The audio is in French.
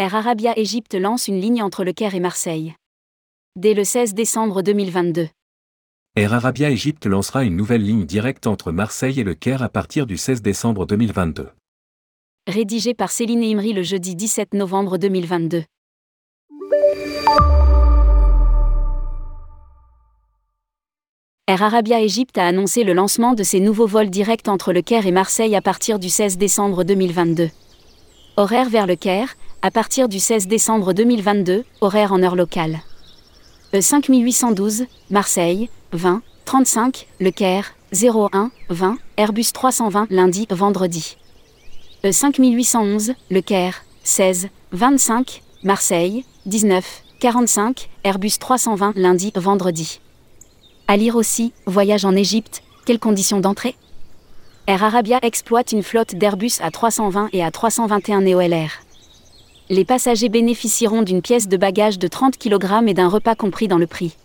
Air Arabia Égypte lance une ligne entre Le Caire et Marseille. Dès le 16 décembre 2022. Air Arabia Égypte lancera une nouvelle ligne directe entre Marseille et Le Caire à partir du 16 décembre 2022. Rédigé par Céline Imri le jeudi 17 novembre 2022. Air Arabia Égypte a annoncé le lancement de ses nouveaux vols directs entre Le Caire et Marseille à partir du 16 décembre 2022. Horaire vers Le Caire, à partir du 16 décembre 2022, horaire en heure locale. E5812, Marseille, 20, 35, Le Caire, 01, 20, Airbus 320 lundi, vendredi. E5811, Le Caire, 16, 25, Marseille, 19, 45, Airbus 320 lundi, vendredi. À lire aussi, voyage en Égypte, quelles conditions d'entrée? Air Arabia exploite une flotte d'Airbus A320 et A321 NeoLR. Les passagers bénéficieront d'une pièce de bagage de 30 kg et d'un repas compris dans le prix.